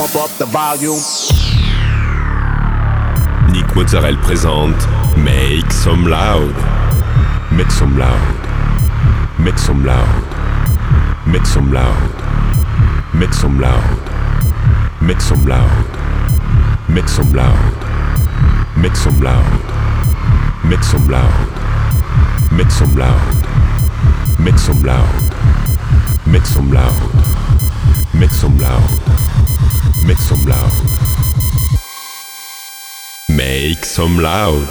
pump up the volume. Nick Mozzarella présente Make Some Loud. Make some loud. Make some loud. Make some loud. Make some loud. Make some loud. Make some loud. Make some loud. Make some loud. Make some loud. Make some loud. Make some loud. Make some loud. Make some loud. Make some loud.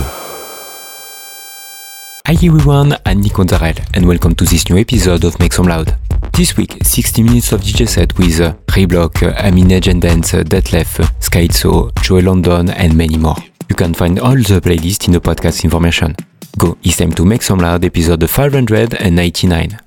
Hi everyone, I'm Nick Onzarel and welcome to this new episode of Make Some Loud. This week, 60 minutes of DJ set with uh, Reblok, uh, Amine and Dance, uh, Detlef, uh, Skyzo, Joey London and many more. You can find all the playlist in the podcast information. Go, it's time to Make Some Loud episode 599.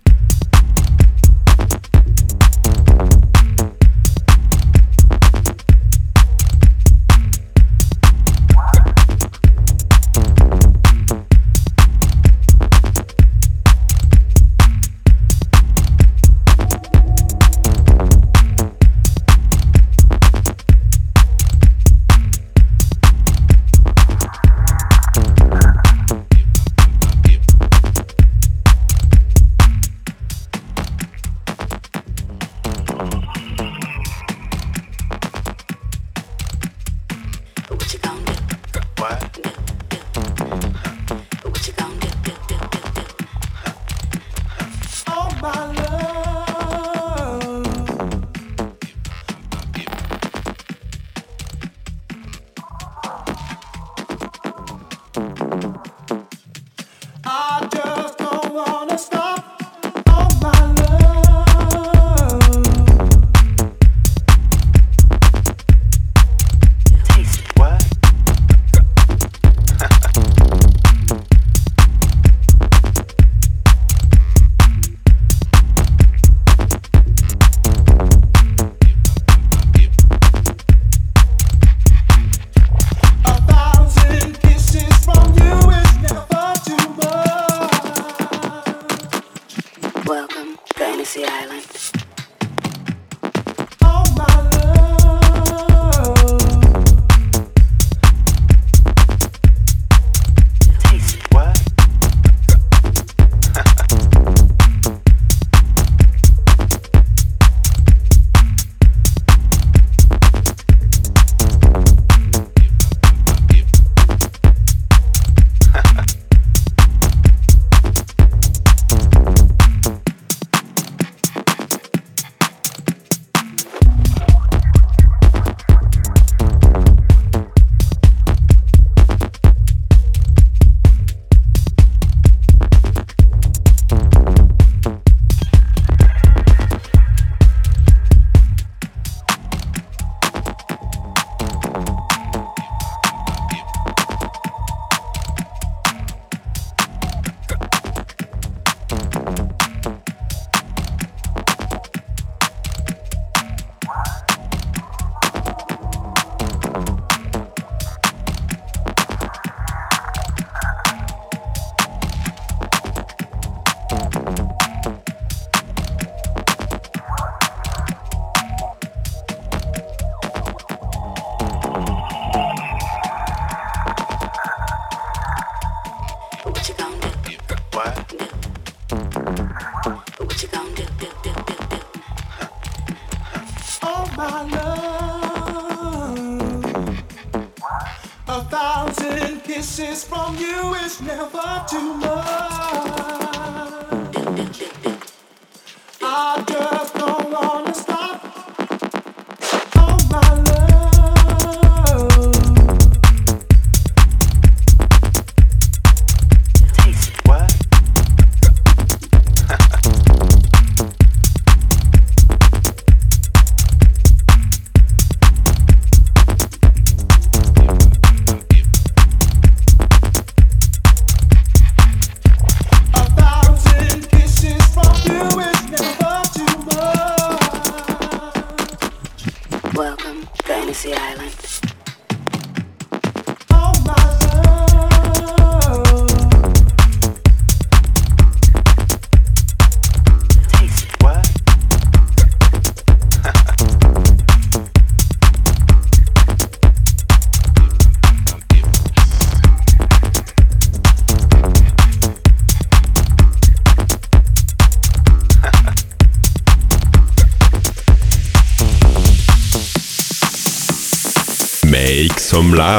never too much.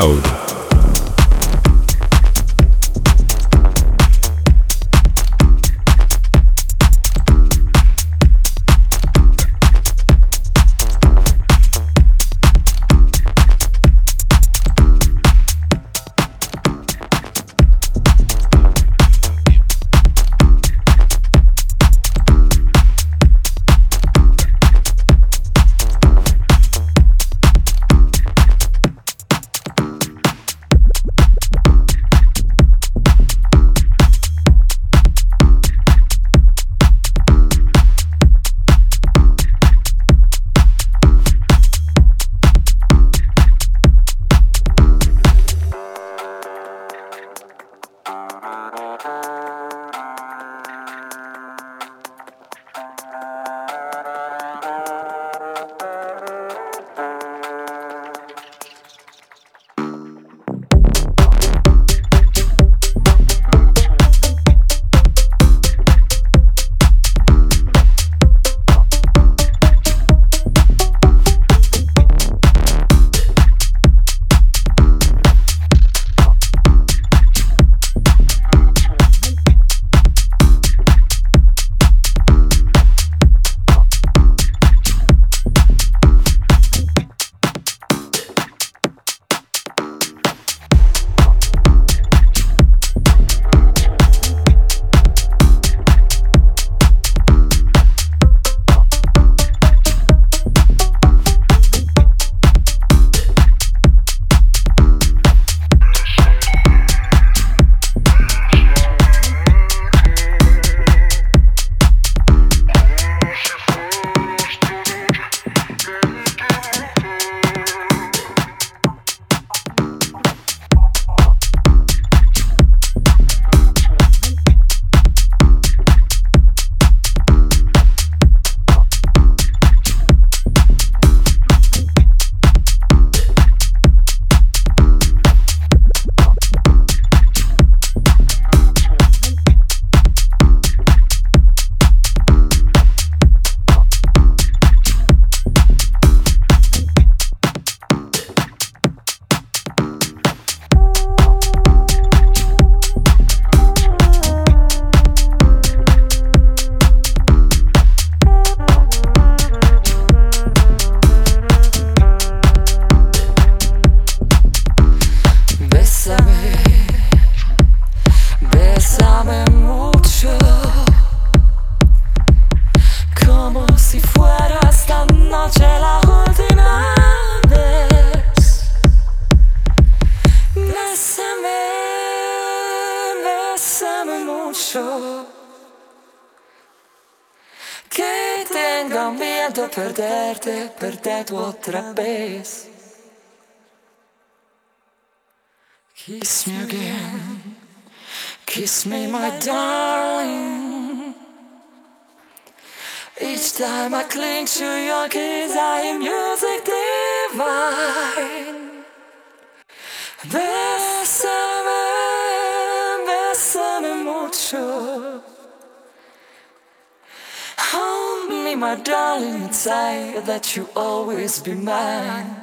Some kiss me, my darling. Each time I cling to your kiss, I am music divine. Bésame, bésame mucho. Hold me, my darling, tight that you always be mine.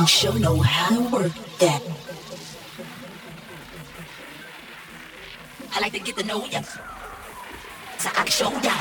you sure know how to work that. I like to get to know ya, so I can show ya.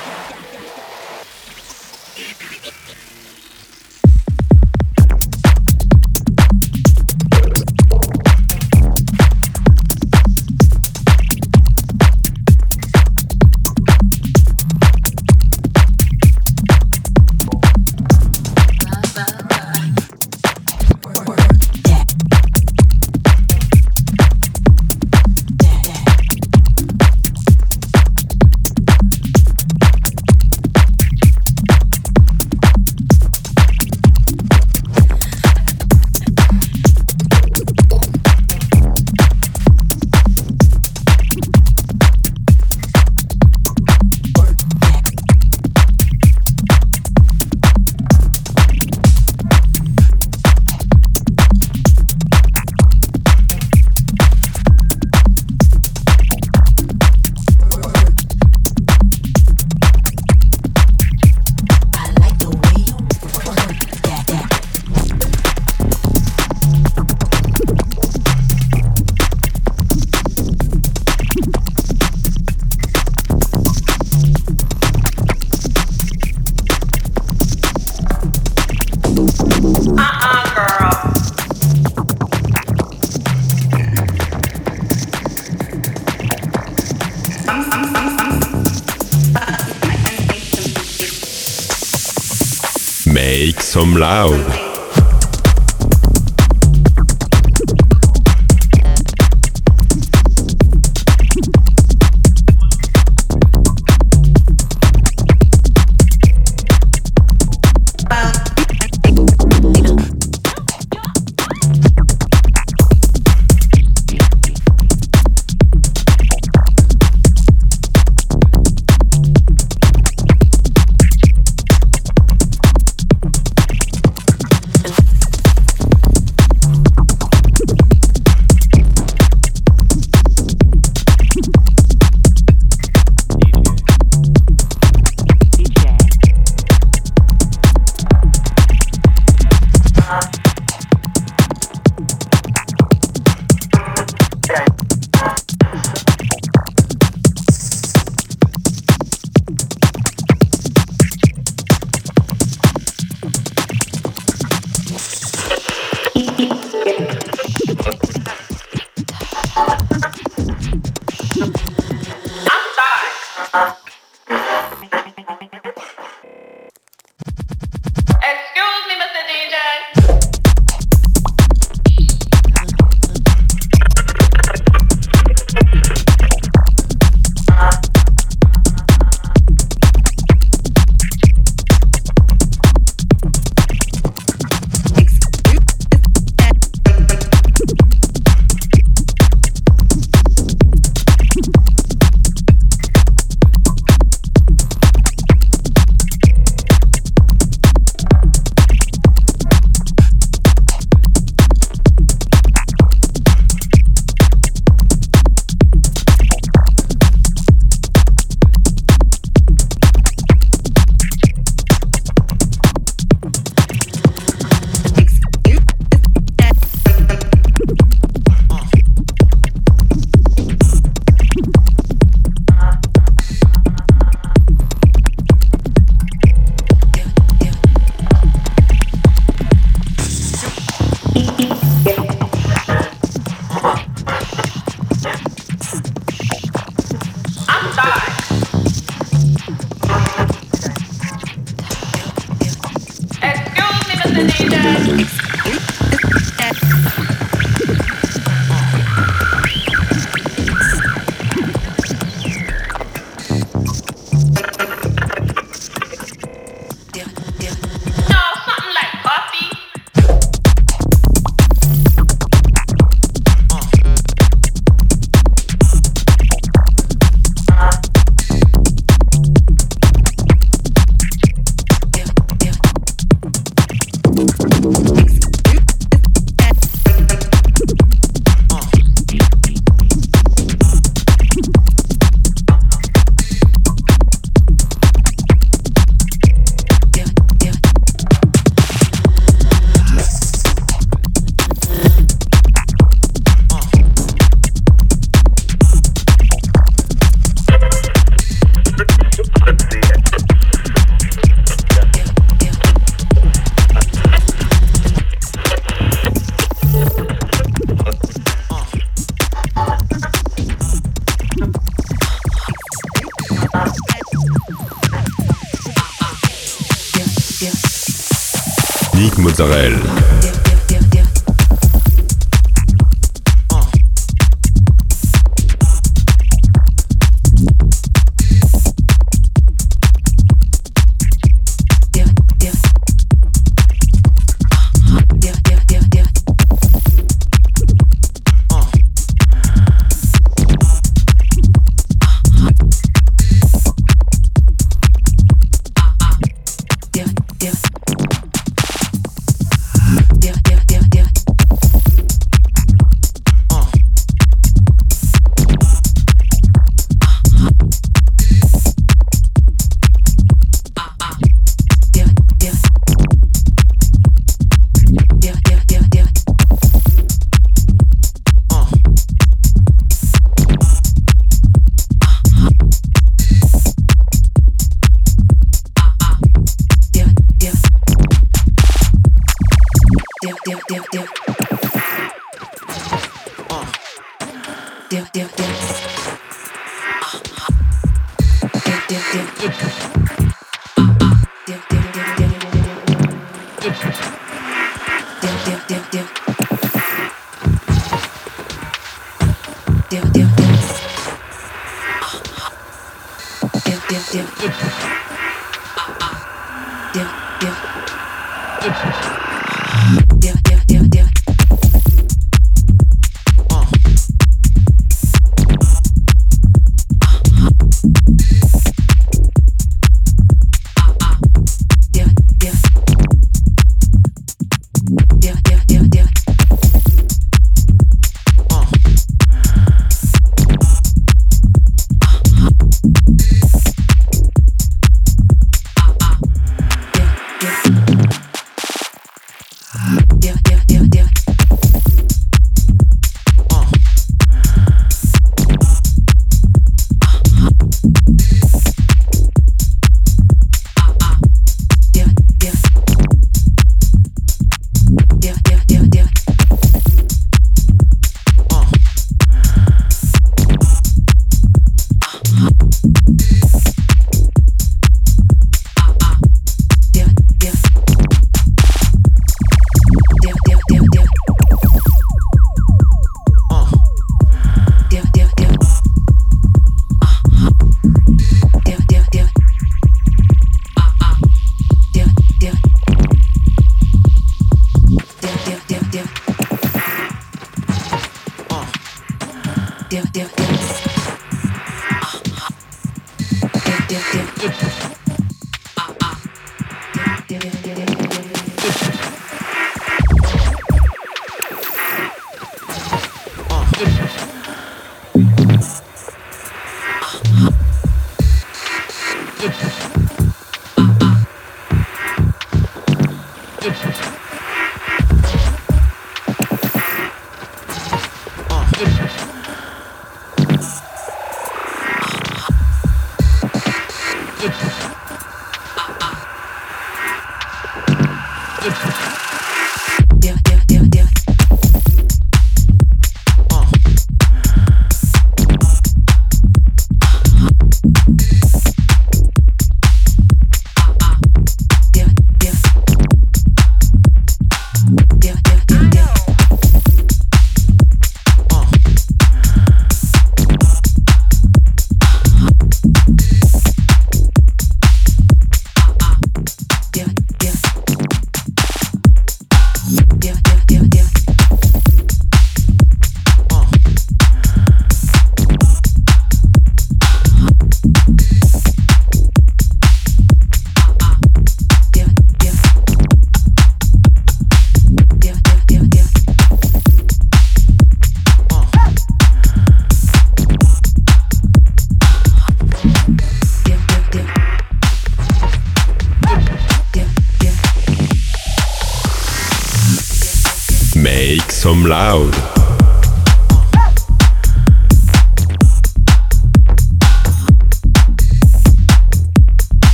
Some loud.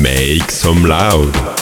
Make some loud.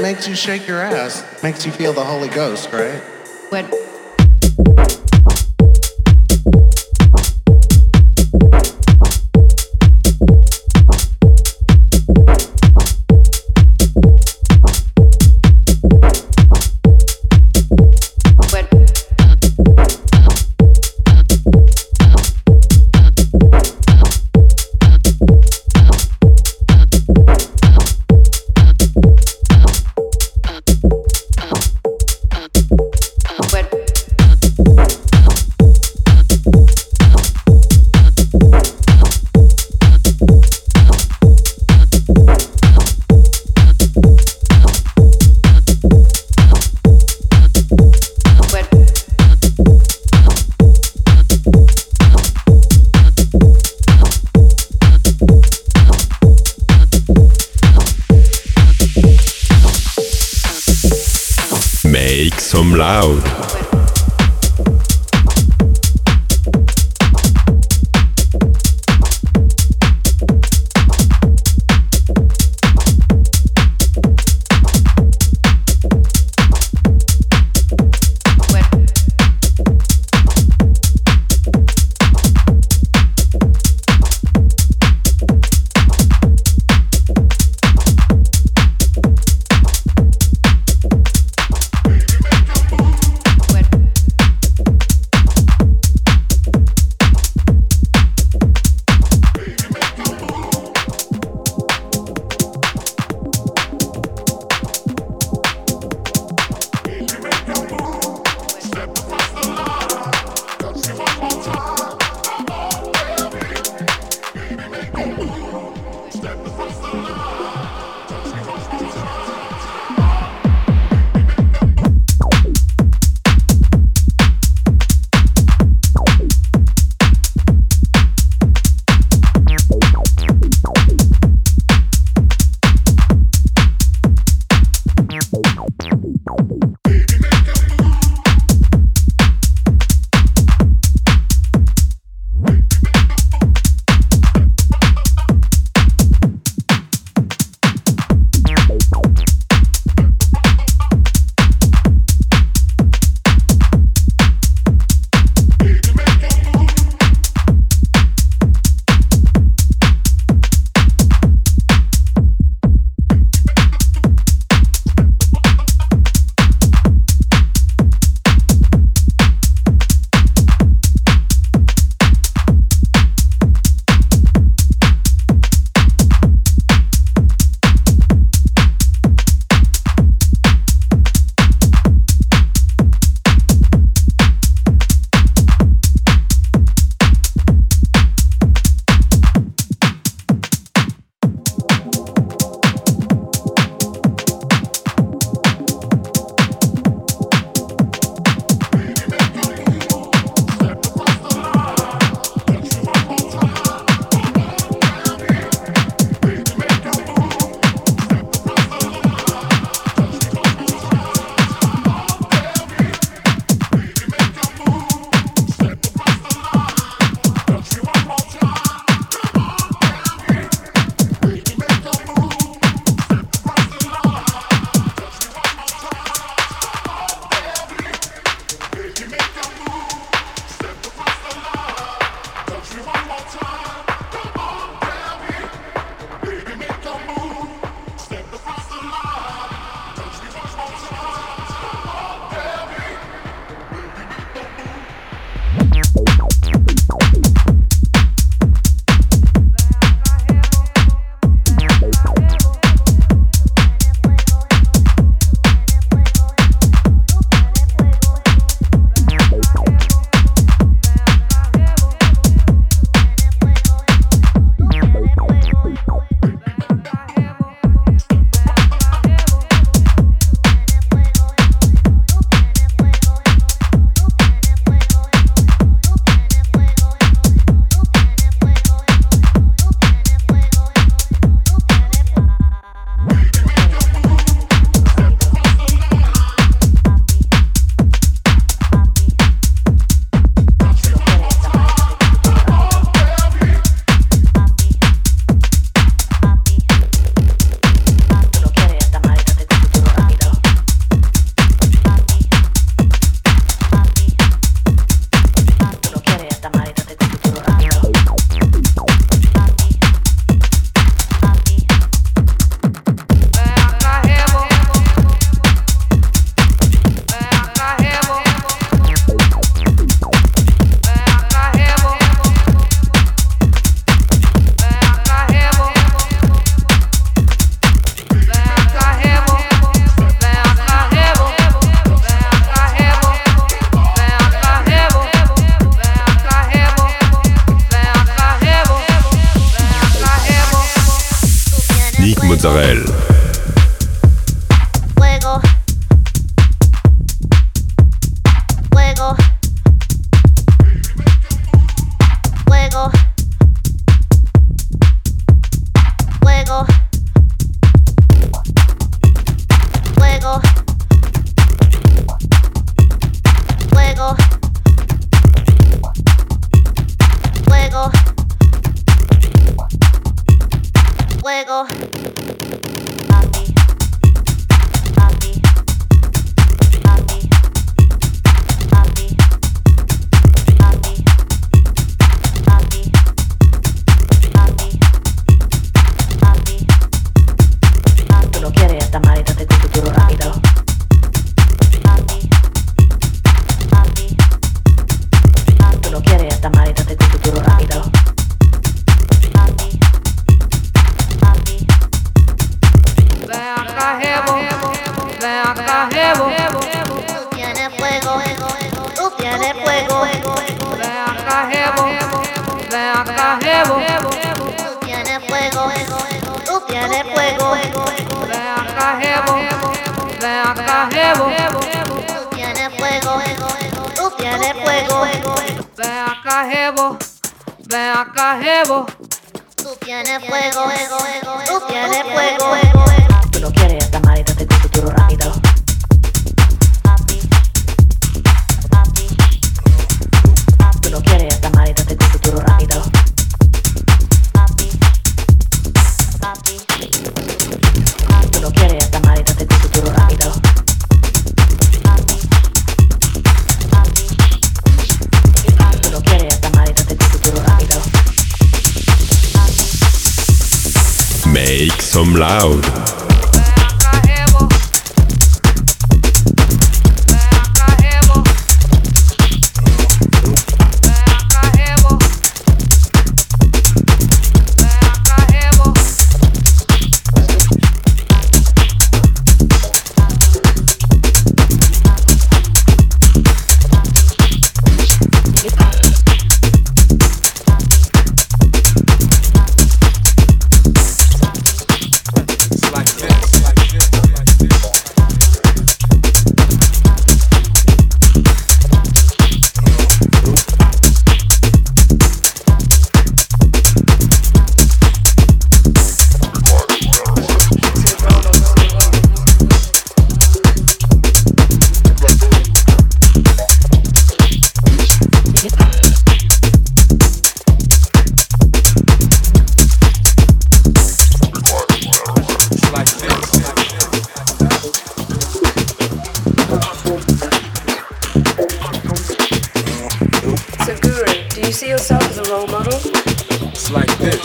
Makes you shake your ass, makes you feel the Holy Ghost, right? What loud. prender fuego. Ven acá, Jebo, ven acá, tienes fuego, tú tienes fuego. Ven acá, ven acá, Tú tienes fuego, tú tienes fuego. Ven acá, ven acá, Tú fuego, tú fuego. Lo quieres, te tu rápido. Make some loud.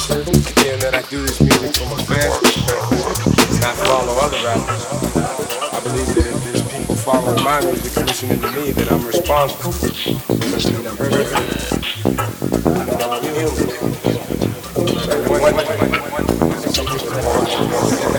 Being that I do this music from a fan perspective, not follow other rappers, I believe that if there's people following my music and listening to me, that I'm responsible for listening to her. I'm human.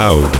Loud.